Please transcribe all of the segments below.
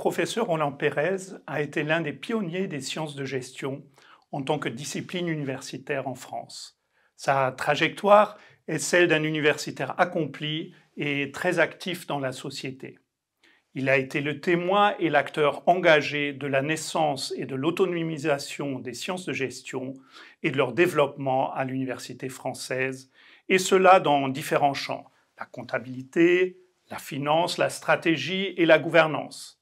professeur Roland Pérez a été l'un des pionniers des sciences de gestion en tant que discipline universitaire en France. Sa trajectoire est celle d'un universitaire accompli et très actif dans la société. Il a été le témoin et l'acteur engagé de la naissance et de l'autonomisation des sciences de gestion et de leur développement à l'université française, et cela dans différents champs, la comptabilité, la finance, la stratégie et la gouvernance.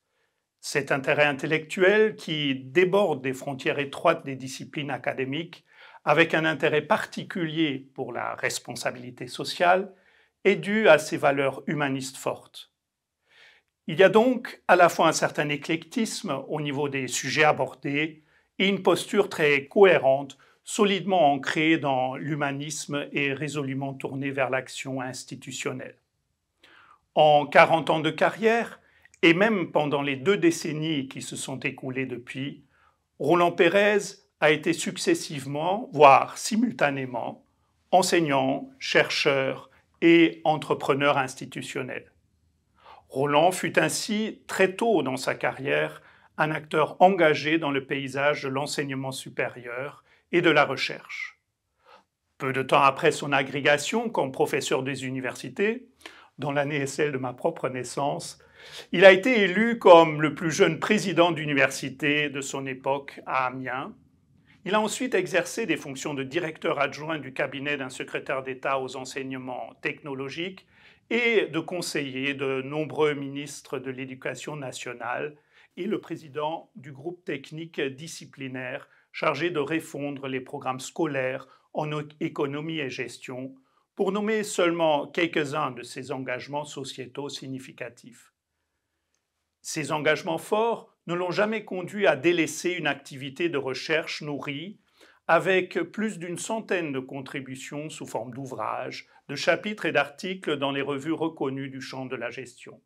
Cet intérêt intellectuel qui déborde des frontières étroites des disciplines académiques, avec un intérêt particulier pour la responsabilité sociale, est dû à ses valeurs humanistes fortes. Il y a donc à la fois un certain éclectisme au niveau des sujets abordés et une posture très cohérente, solidement ancrée dans l'humanisme et résolument tournée vers l'action institutionnelle. En 40 ans de carrière, et même pendant les deux décennies qui se sont écoulées depuis, Roland Pérez a été successivement, voire simultanément, enseignant, chercheur et entrepreneur institutionnel. Roland fut ainsi très tôt dans sa carrière un acteur engagé dans le paysage de l'enseignement supérieur et de la recherche. Peu de temps après son agrégation comme professeur des universités, dont l'année celle de ma propre naissance, il a été élu comme le plus jeune président d'université de son époque à Amiens. Il a ensuite exercé des fonctions de directeur adjoint du cabinet d'un secrétaire d'État aux enseignements technologiques et de conseiller de nombreux ministres de l'Éducation nationale et le président du groupe technique disciplinaire chargé de refondre les programmes scolaires en économie et gestion, pour nommer seulement quelques-uns de ces engagements sociétaux significatifs. Ces engagements forts ne l'ont jamais conduit à délaisser une activité de recherche nourrie avec plus d'une centaine de contributions sous forme d'ouvrages, de chapitres et d'articles dans les revues reconnues du champ de la gestion.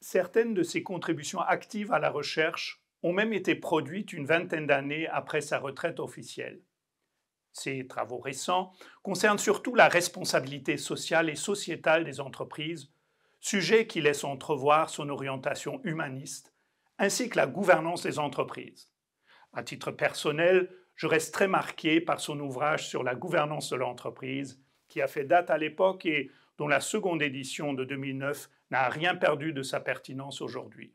Certaines de ses contributions actives à la recherche ont même été produites une vingtaine d'années après sa retraite officielle. Ses travaux récents concernent surtout la responsabilité sociale et sociétale des entreprises, sujet qui laisse entrevoir son orientation humaniste, ainsi que la gouvernance des entreprises. À titre personnel, je reste très marqué par son ouvrage sur la gouvernance de l'entreprise, qui a fait date à l'époque et dont la seconde édition de 2009 n'a rien perdu de sa pertinence aujourd'hui.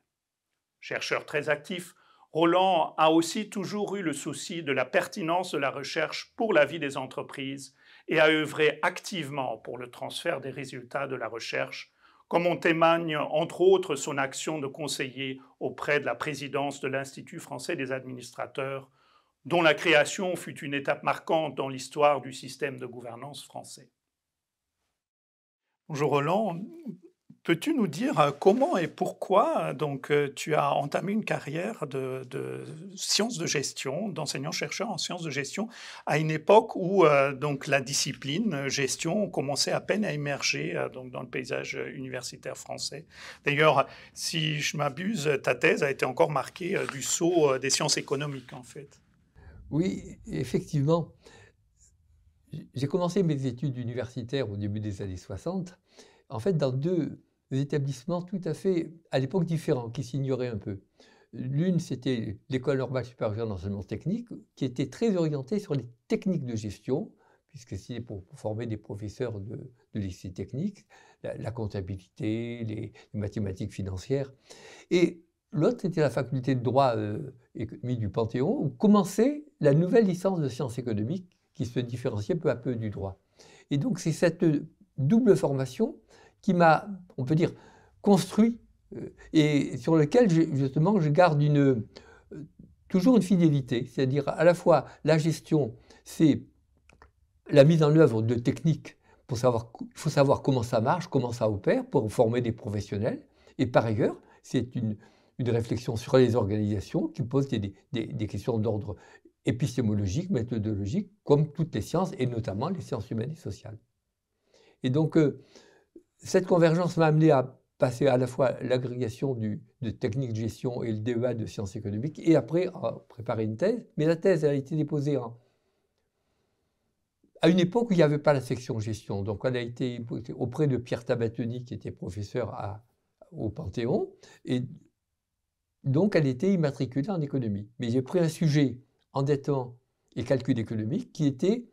Chercheur très actif, Roland a aussi toujours eu le souci de la pertinence de la recherche pour la vie des entreprises et a œuvré activement pour le transfert des résultats de la recherche, comme en témoigne entre autres son action de conseiller auprès de la présidence de l'Institut français des administrateurs dont la création fut une étape marquante dans l'histoire du système de gouvernance français. Bonjour Roland, peux-tu nous dire euh, comment et pourquoi donc, euh, tu as entamé une carrière de, sciences de gestion, d'enseignant-chercheur en sciences de gestion, à une époque où euh, donc, la discipline gestion commençait à peine à émerger donc, dans le paysage universitaire français? D'ailleurs, si je m'abuse, ta thèse a été encore marquée du saut des sciences économiques en fait. Oui, effectivement. J'ai commencé mes études universitaires au début des années 60, en fait, dans deux établissements tout à fait, à l'époque, différents, qui s'ignoraient un peu. L'une, c'était l'École normale supérieure d'enseignement technique, qui était très orientée sur les techniques de gestion, puisque c'était pour former des professeurs de, lycée technique, la, comptabilité, les, mathématiques financières. Et L'autre était la faculté de droit euh, du Panthéon, où commençait la nouvelle licence de sciences économiques qui se différenciait peu à peu du droit. Et donc c'est cette double formation qui m'a, on peut dire, construit euh, et sur lequel justement je garde euh, toujours une fidélité, c'est-à-dire à la fois la gestion, c'est la mise en œuvre de techniques il faut savoir comment ça marche, comment ça opère pour former des professionnels, et par ailleurs, c'est une, une réflexion sur les organisations qui pose des, des, questions d'ordre épistémologique, méthodologique, comme toutes les sciences, et notamment les sciences humaines et sociales. Et donc, euh, cette convergence m'a amené à passer à la fois l'agrégation de techniques de gestion et le DEA de sciences économiques, et après à préparer une thèse. Mais la thèse a été déposée à une époque où il n'y avait pas la section gestion. Donc, elle a été auprès de Pierre Tabatoni, qui était professeur au Panthéon, et Donc, elle était immatriculée en économie. Mais j'ai pris un sujet, endettement et calcul économique, qui était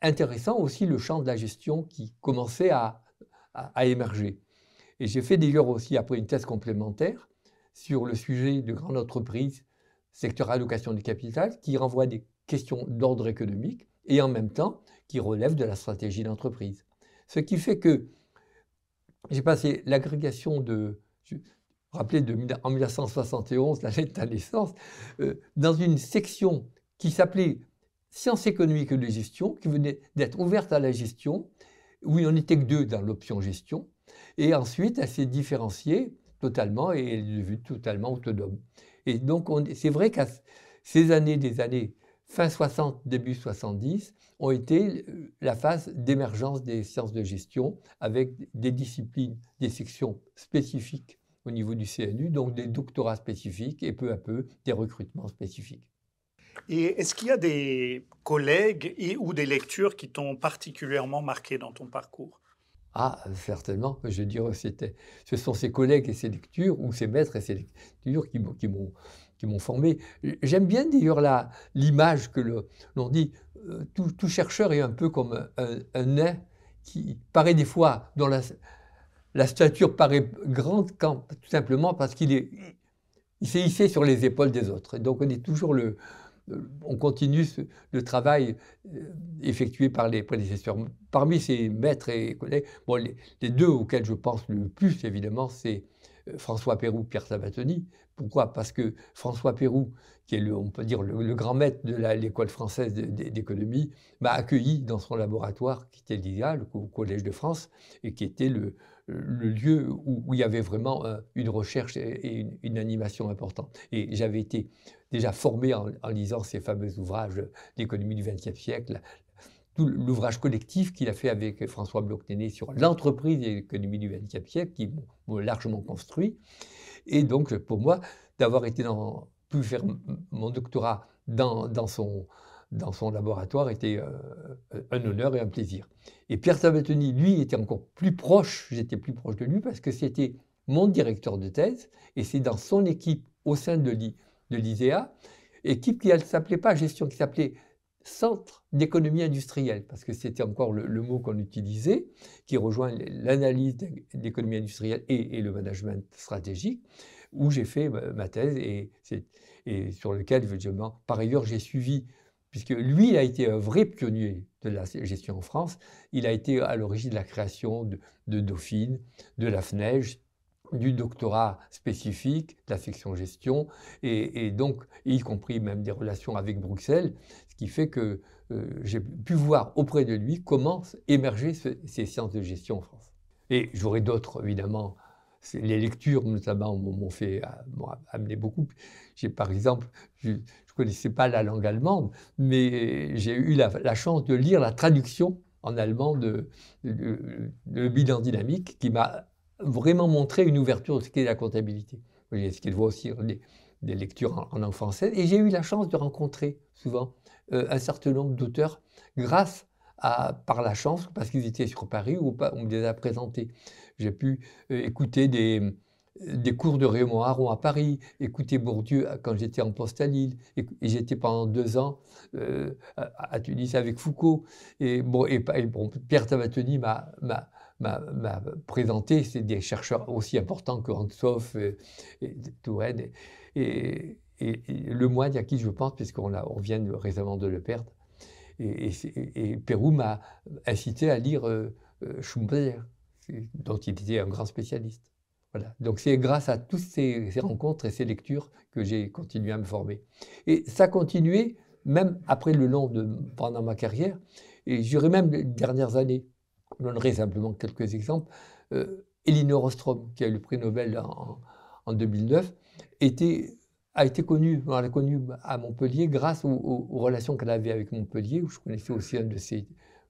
intéressant aussi le champ de la gestion qui commençait à, émerger. Et j'ai fait d'ailleurs aussi après une thèse complémentaire sur le sujet de grandes entreprises, secteur allocation du capital, qui renvoie des questions d'ordre économique et en même temps qui relève de la stratégie d'entreprise. Ce qui fait que j'ai passé l'agrégation de, rappelez, de, en 1971, l'année de ta naissance, euh, dans une section qui s'appelait Sciences économiques de gestion, qui venait d'être ouverte à la gestion, où il n'y en était que deux dans l'option gestion. Et ensuite, elle s'est différenciée totalement et elle est devenue totalement autonome. Et donc, c'est vrai qu'à ces années, des années fin 60, début 70, ont été euh, la phase d'émergence des sciences de gestion avec des disciplines, des sections spécifiques au niveau du CNU, donc des doctorats spécifiques et peu à peu des recrutements spécifiques. Et est-ce qu'il y a des collègues et ou des lectures qui t'ont particulièrement marqué dans ton parcours? Ah, certainement. Je dirais c'était, ce sont ces collègues et ces lectures, ou ces maîtres et ces lectures qui, m'ont qui m'ont formé. J'aime bien d'ailleurs l'image que l'on dit, euh, tout, chercheur est un peu comme un, nain qui paraît des fois, dont la, la stature paraît grande quand, tout simplement parce qu'il est, il s'est hissé sur les épaules des autres. Donc on est toujours le, on continue le travail euh, effectué par les prédécesseurs. Parmi ces maîtres et collègues, les, deux auxquels je pense le plus, évidemment, c'est euh, François Pérou, Pierre Sabatoni. Pourquoi? Parce que François Pérou, qui est, le, on peut dire, le, grand maître de l'école française d'économie, m'a accueilli dans son laboratoire, qui était l'IA, le Collège de France, et qui était le, lieu où, il y avait vraiment euh, une recherche et une, animation importante. Et j'avais été déjà formé en, lisant ces fameux ouvrages d'économie du XXe siècle, tout l'ouvrage collectif qu'il a fait avec François Bloch-Néné sur l'entreprise et l'économie du XXe siècle, qui m'ont largement construit. Et donc, pour moi, d'avoir été dans, pu faire mon doctorat dans, dans, son, dans son laboratoire était euh, un honneur et un plaisir. Et Pierre Sabatoni, lui, était encore plus proche, j'étais plus proche de lui parce que c'était mon directeur de thèse et c'est dans son équipe au sein de l'ISEA, équipe qui ne s'appelait pas gestion, qui s'appelait centre d'économie industrielle, parce que c'était encore le, mot qu'on utilisait, qui rejoint l'analyse d'économie industrielle et, le management stratégique, où j'ai fait ma thèse et, sur lequel, par ailleurs, j'ai suivi, puisque lui a été un vrai pionnier de la gestion en France, il a été à l'origine de la création de, de Dauphine, de la FNEJ, du doctorat spécifique, de la section gestion, et, donc, y compris même des relations avec Bruxelles, ce qui fait que euh, j'ai pu voir auprès de lui comment émerger ces sciences de gestion en France. Et j'aurais d'autres, évidemment, les lectures notamment m'ont fait amener beaucoup. J'ai par exemple, je ne connaissais pas la langue allemande, mais j'ai eu la, chance de lire la traduction en allemand de, de bilan dynamique qui m'a vraiment montrer une ouverture de ce qu'est la comptabilité. Ce qu'il voit aussi des, lectures en, langue française. Et j'ai eu la chance de rencontrer souvent euh, un certain nombre d'auteurs grâce à, par la chance, parce qu'ils étaient sur Paris ou pas, on me les a présentés. J'ai pu euh, écouter des, cours de Raymond Aron à Paris, écouter Bourdieu quand j'étais en poste à Lille, et, j'étais pendant deux ans euh, à, Tunis avec Foucault. Et, Pierre Tabatoni m'a m'a présenté, c'est des chercheurs aussi importants que Rantzoff et, et Touraine et, et, le moine à qui je pense, puisqu'on on vient récemment de le perdre. Et, Pérou m'a incité à lire euh, euh, Schumpeter, dont il était un grand spécialiste. Voilà. Donc c'est grâce à toutes ces, rencontres et ces lectures que j'ai continué à me former. Et ça a continué même après le long de pendant ma carrière, et j'irais même les dernières années. Je donnerai simplement quelques exemples. Euh, Elinor Ostrom, qui a eu le prix Nobel en, 2009, était, a été connue, à Montpellier grâce aux, relations qu'elle avait avec Montpellier, où je connaissais aussi un de ses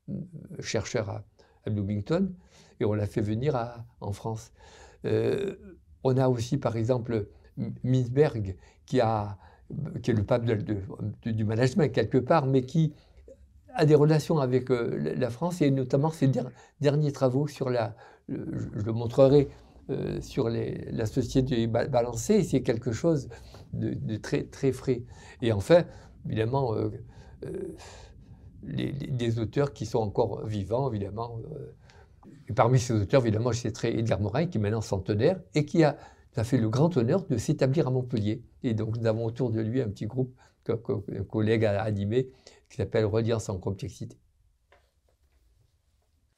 euh, chercheurs à, Bloomington, et on l'a fait venir en France. Euh, on a aussi, par exemple, a, qui est le pape du management quelque part, mais qui a des relations avec euh, la France et notamment ses derniers travaux sur la, je le montrerai euh, sur la société balancée, c'est quelque chose de, très, très frais. Et enfin, évidemment, euh, les, des auteurs qui sont encore vivants, évidemment. parmi ces auteurs, évidemment, je citerai Edgar Morin, qui est maintenant centenaire et qui a, fait le grand honneur de s'établir à Montpellier. Et donc, nous avons autour de lui un petit groupe qu'un collègue a animé qui s'appelle Relire sans complexité.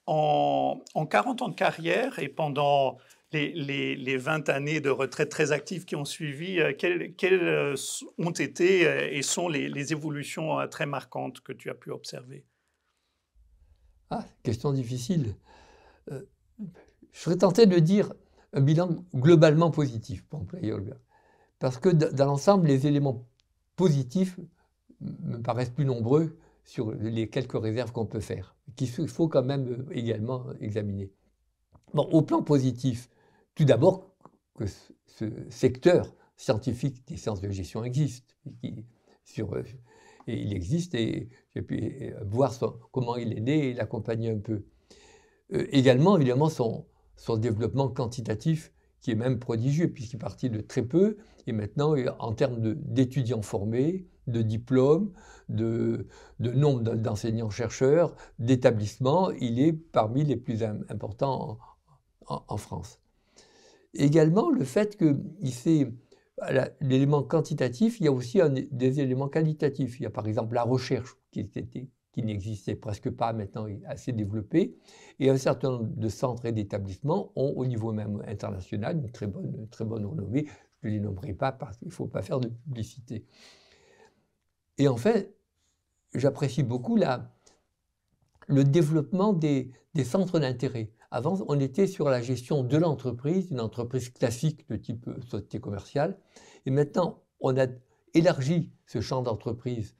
En, 40 ans de carrière et pendant les, 20 années de retraite très active qui ont suivi, euh, quelles, euh, ont été euh, et sont les, évolutions très marquantes que tu as pu observer? Ah, question difficile. je serais tenté de dire un bilan globalement positif pour employer Olga. Parce que dans l'ensemble, les éléments positifs me paraissent plus nombreux sur les quelques réserves qu'on peut faire, qu'il faut quand même également examiner. Bon, au plan positif, tout d'abord que ce secteur scientifique des sciences de gestion existe. sur, et il existe et j'ai pu voir comment il est né et l'accompagner un peu. Euh, également, évidemment, son, son développement quantitatif qui est même prodigieux, puisqu'il est parti de très peu, et maintenant, en termes d'étudiants formés, de diplômes, de, nombre d'enseignants-chercheurs, d'établissements, il est parmi les plus importants en, France. Également, le fait que l'élément quantitatif, il y a aussi des éléments qualitatifs. Il y a par exemple la recherche qui était qui n'existait presque pas, maintenant assez développé. Et un certain nombre de centres et d'établissements ont, au niveau même international, une très bonne, très bonne renommée. Je ne les nommerai pas parce qu'il ne faut pas faire de publicité. Et en fait, j'apprécie beaucoup la, le développement des, des centres d'intérêt. Avant, on était sur la gestion de l'entreprise, une entreprise classique de type société commerciale. Et maintenant, on a élargi ce champ d'entreprise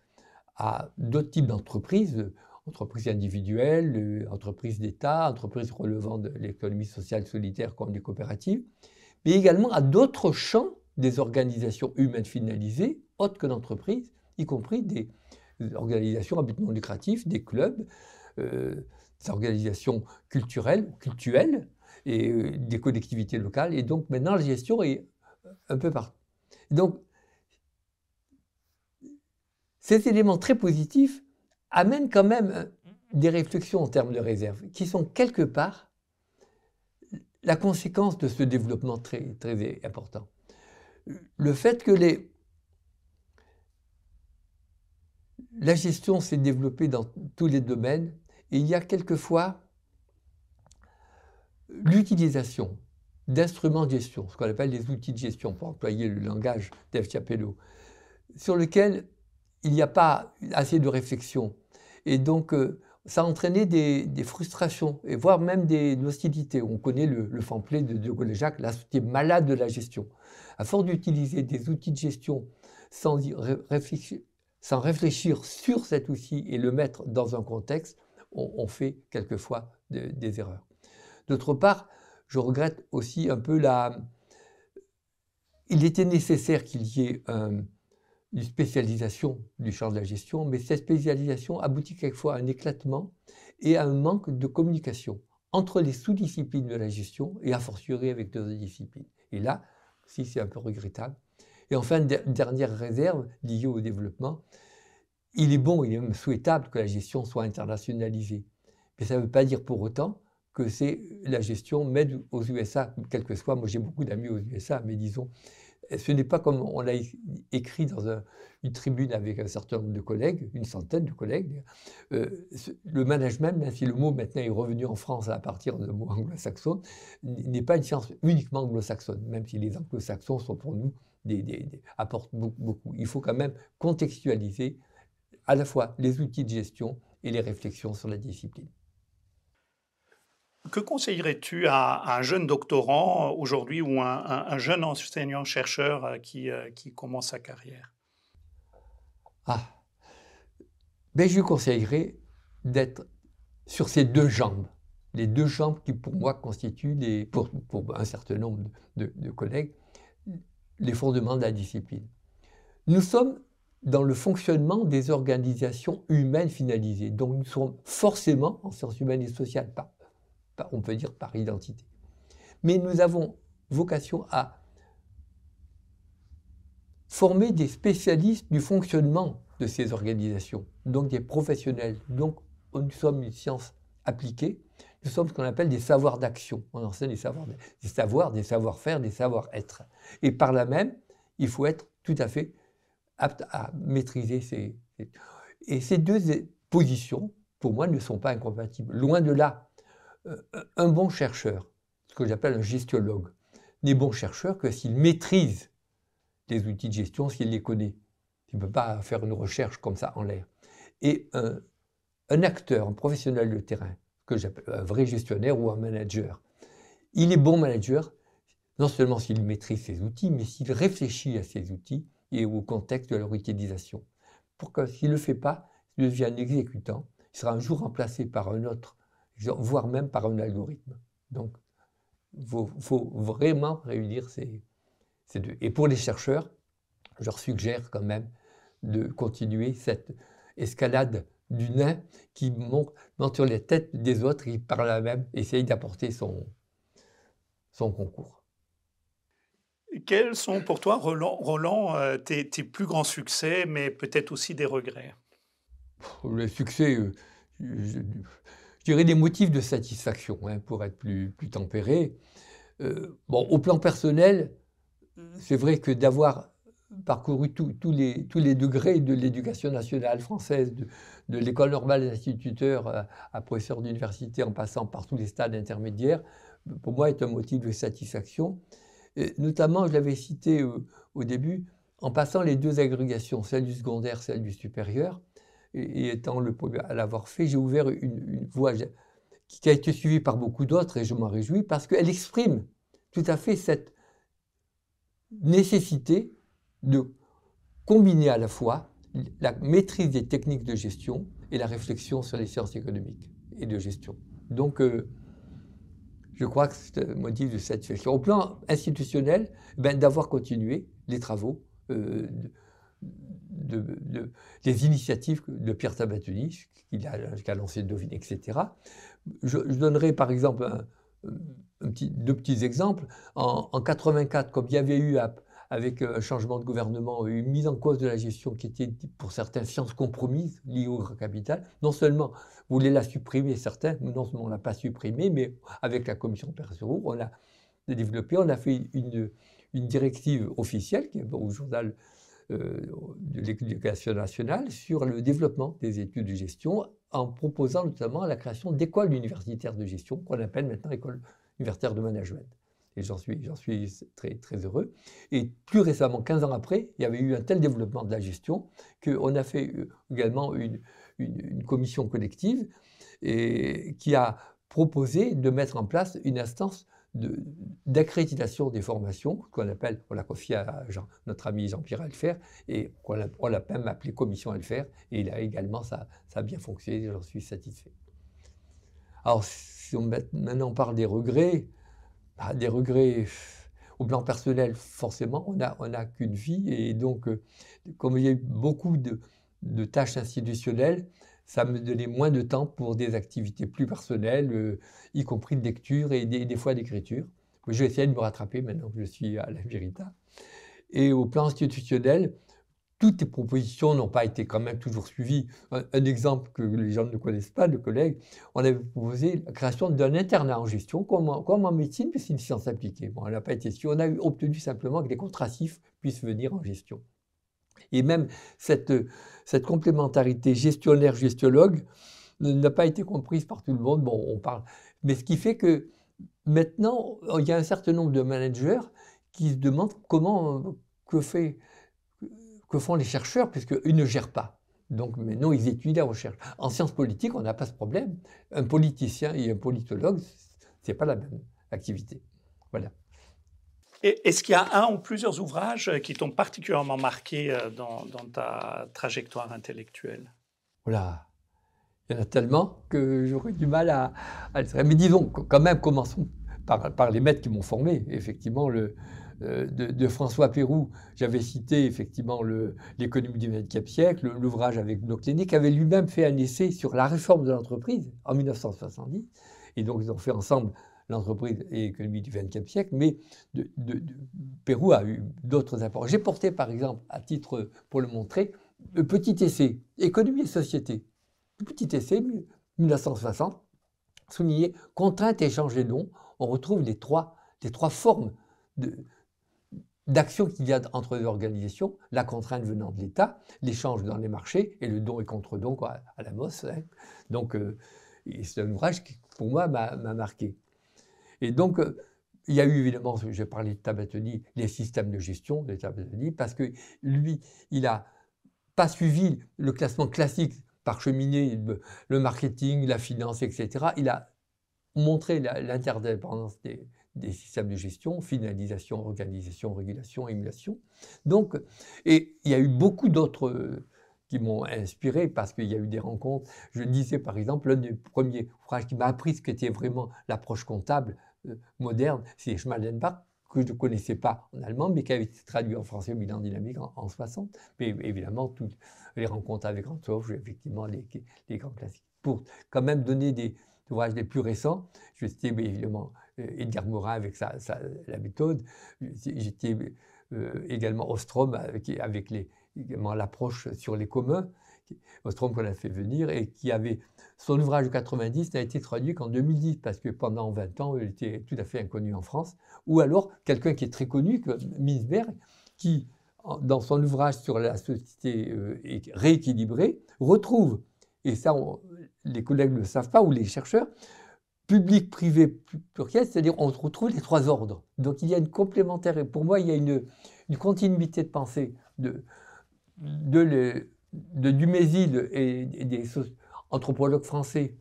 à d'autres types d'entreprises, entreprises individuelles, entreprises d'État, entreprises relevant de l'économie sociale solidaire comme les coopératives, mais également à d'autres champs des organisations humaines finalisées, autres que l'entreprise, y compris des organisations à but non lucratif, des clubs, euh, des organisations culturelles, cultuelles, et euh, des collectivités locales. Et donc maintenant, la gestion est un peu partout. Donc ces éléments très positifs amènent quand même euh, des réflexions en termes de réserve, qui sont quelque part la conséquence de ce développement très, très important. Le fait que la gestion s'est développée dans tous les domaines, et il y a quelquefois l'utilisation d'instruments de gestion, ce qu'on appelle les outils de gestion, pour employer le langage d'Eve Chapello, sur lequel il n'y a pas assez de réflexion. Et donc, euh, ça a entraîné des, frustrations, et voire même des, hostilités. On connaît le, le pamphlet de De Gaulle et Jacques, la société malade de la gestion. À force d'utiliser des outils de gestion sans, réfléchir, sans réfléchir sur cet outil et le mettre dans un contexte, on, fait quelquefois des erreurs. D'autre part, je regrette aussi un peu la... Il était nécessaire qu'il y ait un une spécialisation du champ de la gestion, mais cette spécialisation aboutit quelquefois à un éclatement et à un manque de communication entre les sous-disciplines de la gestion et a fortiori avec d'autres disciplines. Et là, si c'est un peu regrettable. Et enfin, dernière réserve liée au développement, il est bon, il est même souhaitable que la gestion soit internationalisée. Mais ça ne veut pas dire pour autant que c'est la gestion m'aide aux USA, quel que soit. Moi, j'ai beaucoup d'amis aux USA, mais disons, ce n'est pas comme on l'a écrit dans une tribune avec un certain nombre de collègues, une centaine de collègues. Euh, le management, même si le mot maintenant est revenu en France à partir de mot anglo-saxon, n'est pas une science uniquement anglo-saxonne, même si les anglo-saxons sont pour nous des, apportent beaucoup, beaucoup. Il faut quand même contextualiser à la fois les outils de gestion et les réflexions sur la discipline. Que conseillerais-tu à, un jeune doctorant aujourd'hui ou un, un, jeune enseignant-chercheur euh, qui, euh, qui, commence sa carrière? Ah, ben je lui conseillerais d'être sur ses deux jambes, les deux jambes qui pour moi constituent, les, pour, pour un certain nombre de, de collègues, les fondements de la discipline. Nous sommes dans le fonctionnement des organisations humaines finalisées. Donc nous sommes forcément en sciences humaines et sociales, pas on peut dire par identité. Mais nous avons vocation à former des spécialistes du fonctionnement de ces organisations, donc des professionnels. Donc, nous sommes une science appliquée, nous sommes ce qu'on appelle des savoirs d'action. On enseigne des savoirs, des savoirs, des savoir-faire, des savoir-être. Et par là même, il faut être tout à fait apte à maîtriser ces... Et ces deux positions, pour moi, ne sont pas incompatibles. Loin de là, un bon chercheur, ce que j'appelle un gestiologue, n'est bon chercheur que s'il maîtrise les outils de gestion, s'il les connaît. Il ne peut pas faire une recherche comme ça en l'air. Et un, acteur, un professionnel de terrain, que j'appelle un vrai gestionnaire ou un manager, il est bon manager non seulement s'il maîtrise ses outils, mais s'il réfléchit à ses outils et au contexte de leur utilisation. Pour que s'il ne le fait pas, il devient un exécutant, il sera un jour remplacé par un autre, voire même par un algorithme. Donc, il faut, vraiment réunir ces, ces deux. Et pour les chercheurs, je leur suggère quand même de continuer cette escalade du nain qui monte, sur les têtes des autres et par là même essaye d'apporter son, son concours. Quels sont pour toi, Roland, euh, tes, plus grands succès, mais peut-être aussi des regrets? Le succès, euh, je, dirais des motifs de satisfaction, hein, pour être plus, plus tempéré. Euh, bon, au plan personnel, c'est vrai que d'avoir parcouru tous les, tous les degrés de l'éducation nationale française, de, l'école normale d'instituteur à, à, professeur d'université en passant par tous les stades intermédiaires, pour moi est un motif de satisfaction. Notamment, je l'avais cité au, début, en passant les deux agrégations, celle du secondaire, celle du supérieur, et, étant le premier à l'avoir fait, j'ai ouvert une, voie qui a été suivie par beaucoup d'autres, et je m'en réjouis, parce qu'elle exprime tout à fait cette nécessité de combiner à la fois la maîtrise des techniques de gestion et la réflexion sur les sciences économiques et de gestion. Donc, euh, je crois que c'est un motif de satisfaction. Au plan institutionnel, ben, d'avoir continué les travaux, euh, de, les initiatives de Pierre Sabatoni, qui a, lancé Deauville, etc. Je, donnerai par exemple deux petits exemples. En, en 84, comme il y avait eu avec euh, un changement de gouvernement, une mise en cause de la gestion qui était pour certains sciences compromises liées au grand capital. Non seulement voulez la supprimer, certains, non seulement on ne l'a pas supprimée, mais avec la commission Perceau, on l'a développé, on a fait une, une directive officielle qui est au journal de l'éducation nationale sur le développement des études de gestion en proposant notamment la création d'écoles universitaires de gestion qu'on appelle maintenant écoles universitaires de management et j'en suis, très, très heureux. Et plus récemment, 15 ans après, il y avait eu un tel développement de la gestion qu'on a fait euh, également une, une, commission collective et, qui a proposé de mettre en place une instance d'accréditation des formations, qu'on appelle, on l'a confié à notre ami Jean-Pierre Alfer, et on l'a même appelé commission Alfer, et il a également, ça, ça a bien fonctionné, j'en suis satisfait. Alors, si on maintenant parle des regrets, bah, des regrets au plan personnel, forcément, on n'a on a qu'une vie. Et donc, euh, comme il y a eu beaucoup de, tâches institutionnelles, ça me donnait moins de temps pour des activités plus personnelles, euh, y compris de lecture et des, fois d'écriture. Je vais essayer de me rattraper maintenant que je suis à la Vérita. Et au plan institutionnel, toutes les propositions n'ont pas été quand même toujours suivies. Un, exemple que les gens ne connaissent pas, de collègues, on avait proposé la création d'un internat en gestion, comme en, médecine, mais c'est une science appliquée. Bon, elle n'a pas été sûre. On a obtenu simplement que les contracifs puissent venir en gestion. Et même cette, complémentarité gestionnaire-gestiologue n'a pas été comprise par tout le monde. Bon, on parle. Mais ce qui fait que maintenant, il y a un certain nombre de managers qui se demandent comment, que que font les chercheurs, puisqu'ils ne gèrent pas. Donc maintenant, ils étudient la recherche. En sciences politiques, on n'a pas ce problème. Un politicien et un politologue, ce n'est pas la même activité. Voilà. Est-ce qu'il y a un ou plusieurs ouvrages qui t'ont particulièrement marqué euh, dans, ta trajectoire intellectuelle? Voilà. Il y en a tellement que j'aurais du mal à, à Mais disons, quand même, commençons par, les maîtres qui m'ont formé. Effectivement, le, euh, de, François Pérou, j'avais cité effectivement l'économie du XXe siècle, l'ouvrage avec Bloclini, qui avait lui-même fait un essai sur la réforme de l'entreprise en 1970. Et donc, ils ont fait ensemble l'entreprise et l'économie du XXe siècle, mais Pérou a eu d'autres apports. J'ai porté, par exemple, à titre pour le montrer, le petit essai, économie et société. Le petit essai, 1960, souligné contrainte, échange et don. On retrouve les trois, les trois formes d'action qu'il y a entre les organisations, la contrainte venant de l'État, l'échange dans les marchés et le don et contre-don à la MOS. Hein. Donc, euh, c'est un ouvrage qui, pour moi, m'a marqué. Et donc, euh, il y a eu évidemment, j'ai parlé de Tabatoni, les systèmes de gestion de Tabatoni, parce que lui, il n'a pas suivi le classement classique par cheminée, le marketing, la finance, etc. Il a montré l'interdépendance des, des, systèmes de gestion, finalisation, organisation, régulation, émulation. Donc, et il y a eu beaucoup d'autres qui m'ont inspiré parce qu'il y a eu des rencontres. Je disais par exemple, l'un des premiers ouvrages qui m'a appris ce qu'était vraiment l'approche comptable euh, moderne, c'est Schmalenbach, que je ne connaissais pas en allemand, mais qui avait été traduit en français au Milan Dynamique en, 60. Mais évidemment, toutes les rencontres avec Rantzow, effectivement les, grands classiques. Pour quand même donner des ouvrages les plus récents, je citais évidemment euh, Edgar Morin avec sa, la méthode, j'étais euh, également Ostrom avec, l'approche sur les communs, Ostrom qu'on a fait venir et qui avait son ouvrage de 90 n'a été traduit qu'en 2010 parce que pendant 20 ans il était tout à fait inconnu en France. Ou alors quelqu'un qui est très connu, comme Minsberg, qui dans son ouvrage sur la société euh, rééquilibrée retrouve, et ça les collègues ne le savent pas ou les chercheurs, public, privé, pluriel, c'est-à-dire on retrouve les trois ordres. Donc il y a une complémentaire, et pour moi il y a une, continuité de pensée de, de, de Dumézil et, des anthropologues français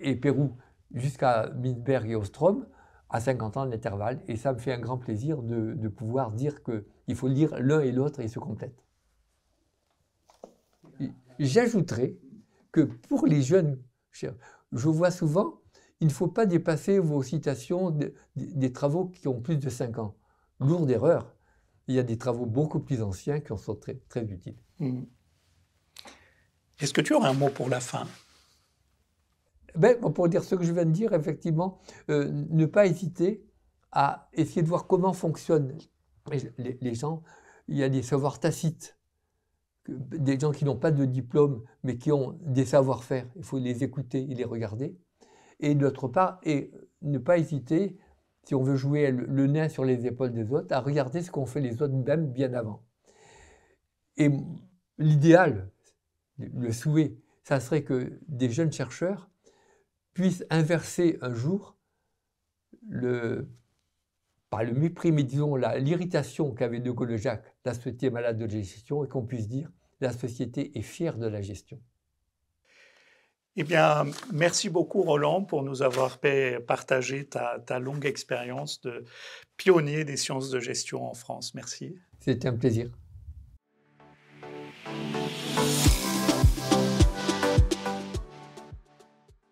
et Pérou jusqu'à Midberg et Ostrom à 50 ans d'intervalle. Et ça me fait un grand plaisir de, pouvoir dire qu'il faut lire l'un et l'autre et ils se complètent. J'ajouterai que pour les jeunes, je vois souvent, il ne faut pas dépasser vos citations des travaux qui ont plus de 5 ans. Lourde erreur il y a des travaux beaucoup plus anciens qui en sont très, très utiles. Hmm. Est-ce que tu aurais un mot pour la fin? Ben, Pour dire ce que je viens de dire, effectivement, euh, ne pas hésiter à essayer de voir comment fonctionnent les, gens. Il y a des savoirs tacites, des gens qui n'ont pas de diplôme, mais qui ont des savoir-faire. Il faut les écouter et les regarder. Et d'autre part, et ne pas hésiter si on veut jouer le, nain sur les épaules des autres, à regarder ce qu'ont fait les autres même bien avant. L'idéal, le souhait, ça serait que des jeunes chercheurs puissent inverser un jour le, par le mépris, mais disons l'irritation qu'avait De Gaulle Jacques, la société malade de la gestion, et qu'on puisse dire la société est fière de la gestion. Eh bien, merci beaucoup Roland pour nous avoir partagé ta, ta longue expérience de pionnier des sciences de gestion en France. Merci. C'était un plaisir.